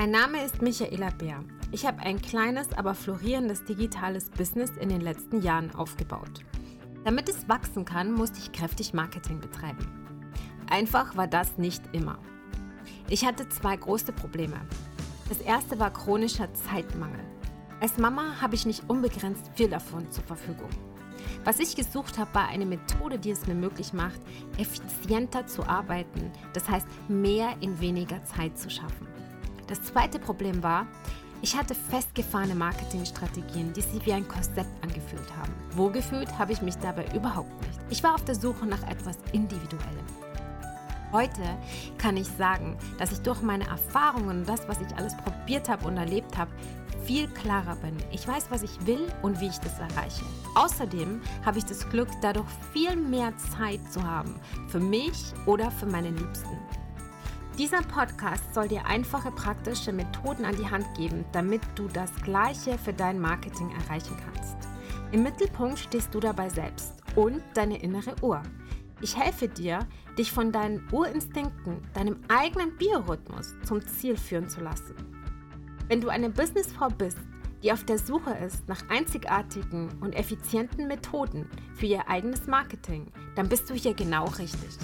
Mein Name ist Michaela Bär. Ich habe ein kleines, aber florierendes digitales Business in den letzten Jahren aufgebaut. Damit es wachsen kann, musste ich kräftig Marketing betreiben. Einfach war das nicht immer. Ich hatte zwei große Probleme. Das erste war chronischer Zeitmangel. Als Mama habe ich nicht unbegrenzt viel davon zur Verfügung. Was ich gesucht habe, war eine Methode, die es mir möglich macht, effizienter zu arbeiten, das heißt mehr in weniger Zeit zu schaffen. Das zweite Problem war, ich hatte festgefahrene Marketingstrategien, die sich wie ein Korsett angefühlt haben. Wohlgefühlt habe ich mich dabei überhaupt nicht. Ich war auf der Suche nach etwas Individuellem. Heute kann ich sagen, dass ich durch meine Erfahrungen und das, was ich alles probiert habe und erlebt habe, viel klarer bin. Ich weiß, was ich will und wie ich das erreiche. Außerdem habe ich das Glück, dadurch viel mehr Zeit zu haben für mich oder für meine Liebsten. Dieser Podcast soll dir einfache, praktische Methoden an die Hand geben, damit du das Gleiche für dein Marketing erreichen kannst. Im Mittelpunkt stehst du dabei selbst und deine innere Uhr. Ich helfe dir, dich von deinen Urinstinkten, deinem eigenen Biorhythmus zum Ziel führen zu lassen. Wenn du eine Businessfrau bist, die auf der Suche ist nach einzigartigen und effizienten Methoden für ihr eigenes Marketing, dann bist du hier genau richtig.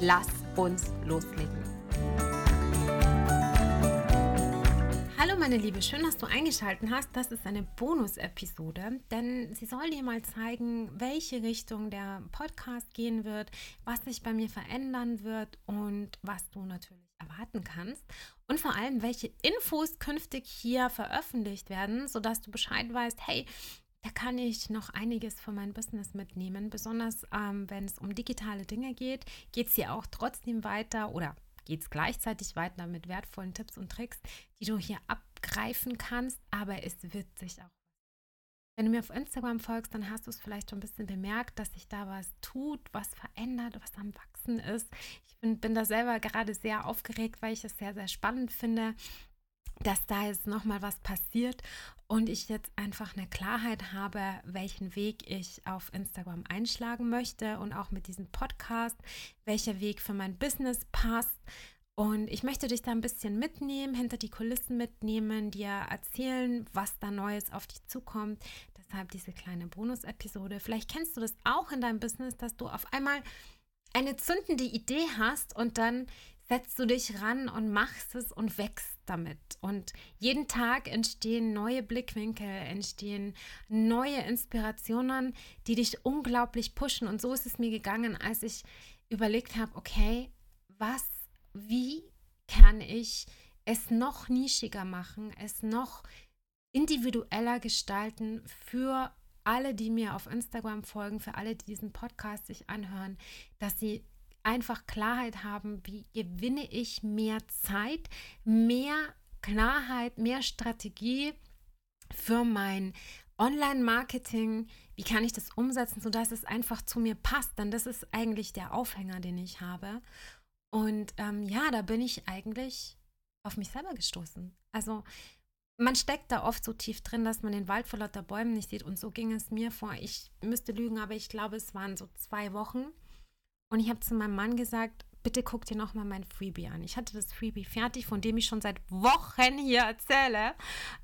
Lass uns loslegen. Hallo meine Liebe, schön, dass du eingeschaltet hast. Das ist eine Bonus-Episode, denn sie soll dir mal zeigen, welche Richtung der Podcast gehen wird, was sich bei mir verändern wird und was du natürlich erwarten kannst und vor allem, welche Infos künftig hier veröffentlicht werden, sodass du Bescheid weißt, hey, da kann ich noch einiges für mein Business mitnehmen. Besonders ähm, wenn es um digitale Dinge geht, geht es hier auch trotzdem weiter oder geht es gleichzeitig weiter mit wertvollen Tipps und Tricks, die du hier abgreifen kannst, aber es wird sich auch wenn du mir auf Instagram folgst, dann hast du es vielleicht schon ein bisschen bemerkt, dass sich da was tut, was verändert, was am Wachsen ist. Ich bin, bin da selber gerade sehr aufgeregt, weil ich es sehr, sehr spannend finde, dass da jetzt nochmal was passiert und ich jetzt einfach eine Klarheit habe, welchen Weg ich auf Instagram einschlagen möchte und auch mit diesem Podcast, welcher Weg für mein Business passt. Und ich möchte dich da ein bisschen mitnehmen, hinter die Kulissen mitnehmen, dir erzählen, was da Neues auf dich zukommt. Deshalb diese kleine Bonus-Episode. Vielleicht kennst du das auch in deinem Business, dass du auf einmal eine zündende Idee hast und dann setzt du dich ran und machst es und wächst damit. Und jeden Tag entstehen neue Blickwinkel, entstehen neue Inspirationen, die dich unglaublich pushen. Und so ist es mir gegangen, als ich überlegt habe, okay, was, wie kann ich es noch nischiger machen, es noch individueller gestalten für alle, die mir auf Instagram folgen, für alle, die diesen Podcast sich anhören, dass sie einfach Klarheit haben, wie gewinne ich mehr Zeit, mehr Klarheit, mehr Strategie für mein Online-Marketing, wie kann ich das umsetzen, sodass es einfach zu mir passt, denn das ist eigentlich der Aufhänger, den ich habe. Und ähm, ja, da bin ich eigentlich auf mich selber gestoßen. Also man steckt da oft so tief drin, dass man den Wald vor lauter Bäumen nicht sieht. Und so ging es mir vor. Ich müsste lügen, aber ich glaube, es waren so zwei Wochen. Und ich habe zu meinem Mann gesagt, bitte guck dir nochmal mein Freebie an. Ich hatte das Freebie fertig, von dem ich schon seit Wochen hier erzähle.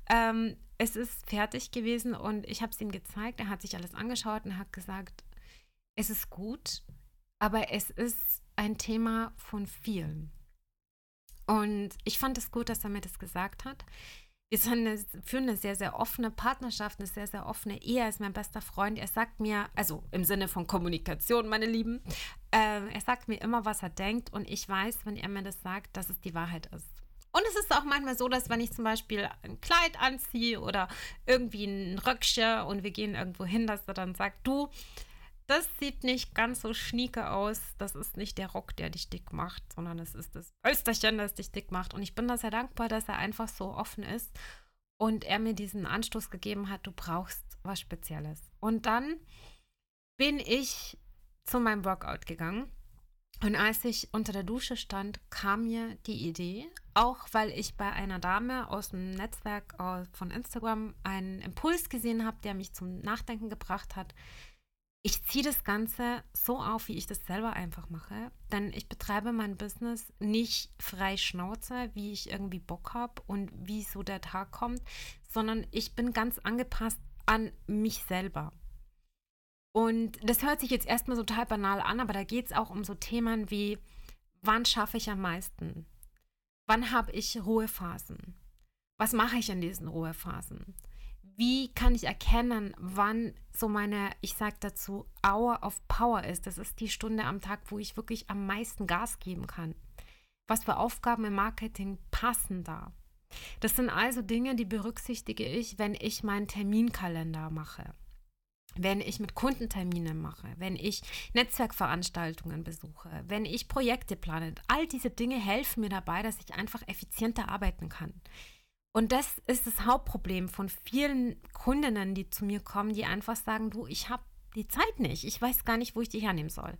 Ähm, es ist fertig gewesen und ich habe es ihm gezeigt. Er hat sich alles angeschaut und hat gesagt, es ist gut, aber es ist ein Thema von vielen. Und ich fand es gut, dass er mir das gesagt hat. Wir eine, führen eine sehr, sehr offene Partnerschaft, eine sehr, sehr offene Ehe. Er ist mein bester Freund. Er sagt mir, also im Sinne von Kommunikation, meine Lieben, äh, er sagt mir immer, was er denkt. Und ich weiß, wenn er mir das sagt, dass es die Wahrheit ist. Und es ist auch manchmal so, dass wenn ich zum Beispiel ein Kleid anziehe oder irgendwie ein Röckchen und wir gehen irgendwo hin, dass er dann sagt, du, das sieht nicht ganz so schnieke aus. Das ist nicht der Rock, der dich dick macht, sondern es ist das Österchen, das dich dick macht. Und ich bin da sehr dankbar, dass er einfach so offen ist und er mir diesen Anstoß gegeben hat, du brauchst was Spezielles. Und dann bin ich zu meinem Workout gegangen. Und als ich unter der Dusche stand, kam mir die Idee, auch weil ich bei einer Dame aus dem Netzwerk von Instagram einen Impuls gesehen habe, der mich zum Nachdenken gebracht hat, ich ziehe das Ganze so auf, wie ich das selber einfach mache, denn ich betreibe mein Business nicht frei Schnauze, wie ich irgendwie Bock habe und wie so der Tag kommt, sondern ich bin ganz angepasst an mich selber. Und das hört sich jetzt erstmal so total banal an, aber da geht es auch um so Themen wie, wann schaffe ich am meisten? Wann habe ich Ruhephasen? Was mache ich in diesen Ruhephasen? Wie kann ich erkennen, wann so meine, ich sage dazu, Hour of Power ist. Das ist die Stunde am Tag, wo ich wirklich am meisten Gas geben kann. Was für Aufgaben im Marketing passen da? Das sind also Dinge, die berücksichtige ich, wenn ich meinen Terminkalender mache. Wenn ich mit Kundentermine mache, wenn ich Netzwerkveranstaltungen besuche, wenn ich Projekte plane, all diese Dinge helfen mir dabei, dass ich einfach effizienter arbeiten kann. Und das ist das Hauptproblem von vielen Kundinnen, die zu mir kommen, die einfach sagen, du, ich habe die Zeit nicht, ich weiß gar nicht, wo ich die hernehmen soll.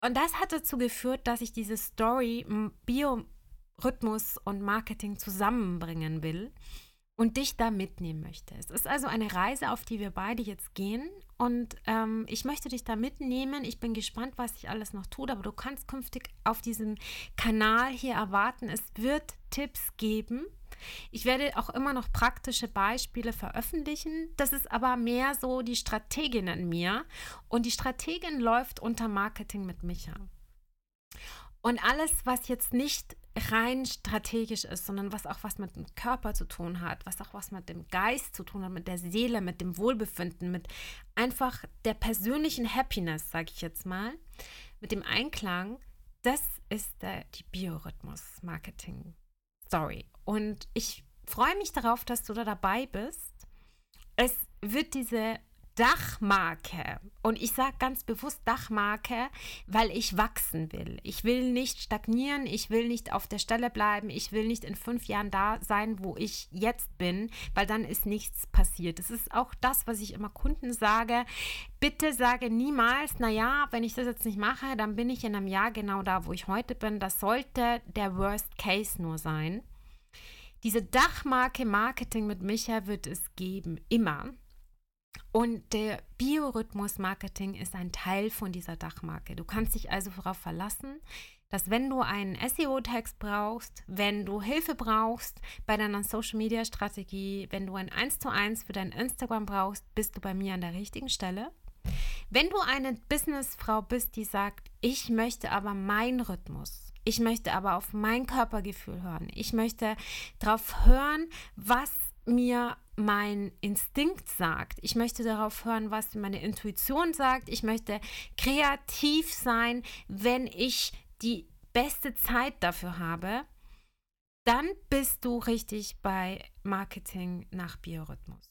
Und das hat dazu geführt, dass ich diese Story Biorhythmus und Marketing zusammenbringen will und dich da mitnehmen möchte. Es ist also eine Reise, auf die wir beide jetzt gehen und ähm, ich möchte dich da mitnehmen. Ich bin gespannt, was sich alles noch tut, aber du kannst künftig auf diesem Kanal hier erwarten, es wird Tipps geben, ich werde auch immer noch praktische Beispiele veröffentlichen. Das ist aber mehr so die Strategin in mir. Und die Strategin läuft unter Marketing mit Micha. Und alles, was jetzt nicht rein strategisch ist, sondern was auch was mit dem Körper zu tun hat, was auch was mit dem Geist zu tun hat, mit der Seele, mit dem Wohlbefinden, mit einfach der persönlichen Happiness, sage ich jetzt mal, mit dem Einklang, das ist der, die Biorhythmus-Marketing-Story. Und ich freue mich darauf, dass du da dabei bist. Es wird diese Dachmarke. Und ich sage ganz bewusst Dachmarke, weil ich wachsen will. Ich will nicht stagnieren, ich will nicht auf der Stelle bleiben, ich will nicht in fünf Jahren da sein, wo ich jetzt bin, weil dann ist nichts passiert. Das ist auch das, was ich immer Kunden sage. Bitte sage niemals, naja, wenn ich das jetzt nicht mache, dann bin ich in einem Jahr genau da, wo ich heute bin. Das sollte der Worst Case nur sein. Diese Dachmarke Marketing mit Micha wird es geben, immer. Und der Biorhythmus Marketing ist ein Teil von dieser Dachmarke. Du kannst dich also darauf verlassen, dass wenn du einen SEO-Text brauchst, wenn du Hilfe brauchst bei deiner Social-Media-Strategie, wenn du ein 1 zu 1 für dein Instagram brauchst, bist du bei mir an der richtigen Stelle. Wenn du eine Businessfrau bist, die sagt, ich möchte aber meinen Rhythmus, ich möchte aber auf mein Körpergefühl hören. Ich möchte darauf hören, was mir mein Instinkt sagt. Ich möchte darauf hören, was meine Intuition sagt. Ich möchte kreativ sein, wenn ich die beste Zeit dafür habe. Dann bist du richtig bei Marketing nach Biorhythmus.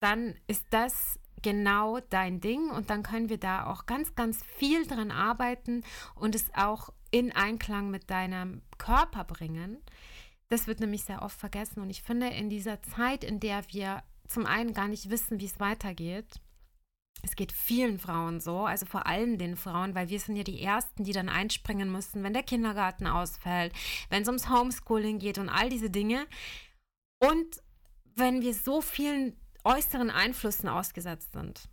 Dann ist das genau dein Ding und dann können wir da auch ganz, ganz viel dran arbeiten und es auch in Einklang mit deinem Körper bringen. Das wird nämlich sehr oft vergessen und ich finde, in dieser Zeit, in der wir zum einen gar nicht wissen, wie es weitergeht, es geht vielen Frauen so, also vor allem den Frauen, weil wir sind ja die Ersten, die dann einspringen müssen, wenn der Kindergarten ausfällt, wenn es ums Homeschooling geht und all diese Dinge. Und wenn wir so vielen äußeren Einflüssen ausgesetzt sind,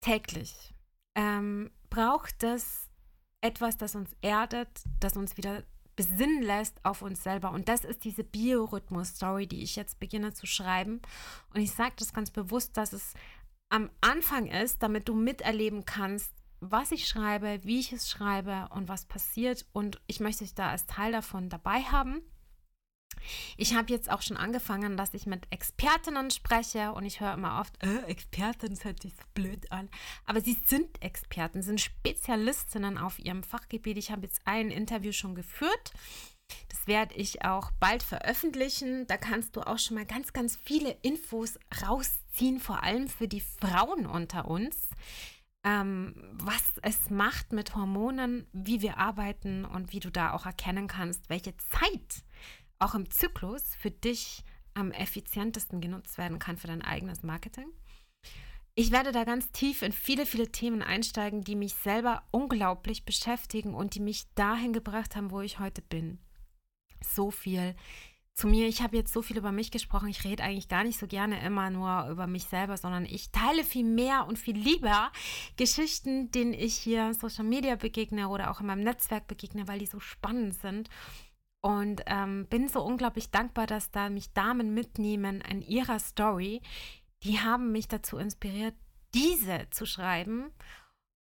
täglich, ähm, braucht es etwas, das uns erdet, das uns wieder besinnen lässt auf uns selber. Und das ist diese Biorhythmus-Story, die ich jetzt beginne zu schreiben. Und ich sage das ganz bewusst, dass es am Anfang ist, damit du miterleben kannst, was ich schreibe, wie ich es schreibe und was passiert. Und ich möchte dich da als Teil davon dabei haben. Ich habe jetzt auch schon angefangen, dass ich mit Expertinnen spreche und ich höre immer oft, äh, Expertin, das hört sich so blöd an. Aber sie sind Experten, sind Spezialistinnen auf ihrem Fachgebiet. Ich habe jetzt ein Interview schon geführt. Das werde ich auch bald veröffentlichen. Da kannst du auch schon mal ganz, ganz viele Infos rausziehen, vor allem für die Frauen unter uns. Ähm, was es macht mit Hormonen, wie wir arbeiten und wie du da auch erkennen kannst, welche Zeit auch im Zyklus für dich am effizientesten genutzt werden kann für dein eigenes Marketing. Ich werde da ganz tief in viele, viele Themen einsteigen, die mich selber unglaublich beschäftigen und die mich dahin gebracht haben, wo ich heute bin. So viel zu mir, ich habe jetzt so viel über mich gesprochen, ich rede eigentlich gar nicht so gerne immer nur über mich selber, sondern ich teile viel mehr und viel lieber Geschichten, denen ich hier Social Media begegne oder auch in meinem Netzwerk begegne, weil die so spannend sind. Und ähm, bin so unglaublich dankbar, dass da mich Damen mitnehmen in ihrer Story. Die haben mich dazu inspiriert, diese zu schreiben.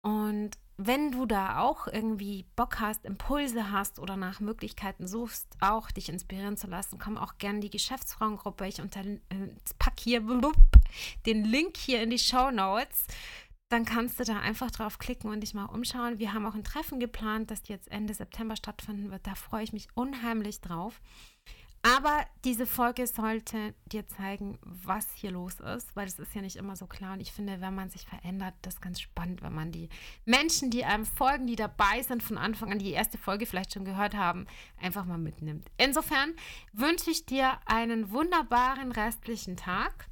Und wenn du da auch irgendwie Bock hast, Impulse hast oder nach Möglichkeiten suchst, auch dich inspirieren zu lassen, komm auch gerne in die Geschäftsfrauengruppe. Ich unter, äh, pack hier den Link hier in die Show Notes. Dann kannst du da einfach drauf klicken und dich mal umschauen. Wir haben auch ein Treffen geplant, das jetzt Ende September stattfinden wird. Da freue ich mich unheimlich drauf. Aber diese Folge sollte dir zeigen, was hier los ist, weil es ist ja nicht immer so klar. Und ich finde, wenn man sich verändert, das ist ganz spannend, wenn man die Menschen, die einem folgen, die dabei sind, von Anfang an die erste Folge vielleicht schon gehört haben, einfach mal mitnimmt. Insofern wünsche ich dir einen wunderbaren restlichen Tag.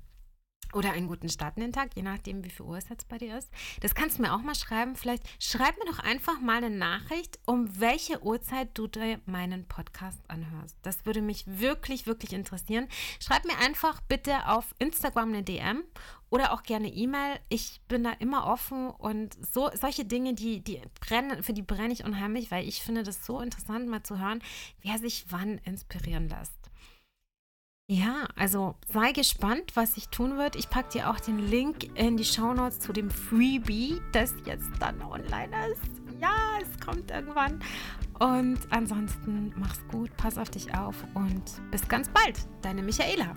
Oder einen guten Start in den Tag, je nachdem, wie viel Uhr es jetzt bei dir ist. Das kannst du mir auch mal schreiben. Vielleicht schreib mir doch einfach mal eine Nachricht, um welche Uhrzeit du dir meinen Podcast anhörst. Das würde mich wirklich, wirklich interessieren. Schreib mir einfach bitte auf Instagram eine DM oder auch gerne E-Mail. Ich bin da immer offen und so solche Dinge, die, die brennen, für die brenne ich unheimlich, weil ich finde das so interessant, mal zu hören, wer sich wann inspirieren lässt. Ja, also sei gespannt, was sich tun wird. Ich packe dir auch den Link in die Shownotes zu dem Freebie, das jetzt dann online ist. Ja, es kommt irgendwann. Und ansonsten mach's gut, pass auf dich auf und bis ganz bald. Deine Michaela.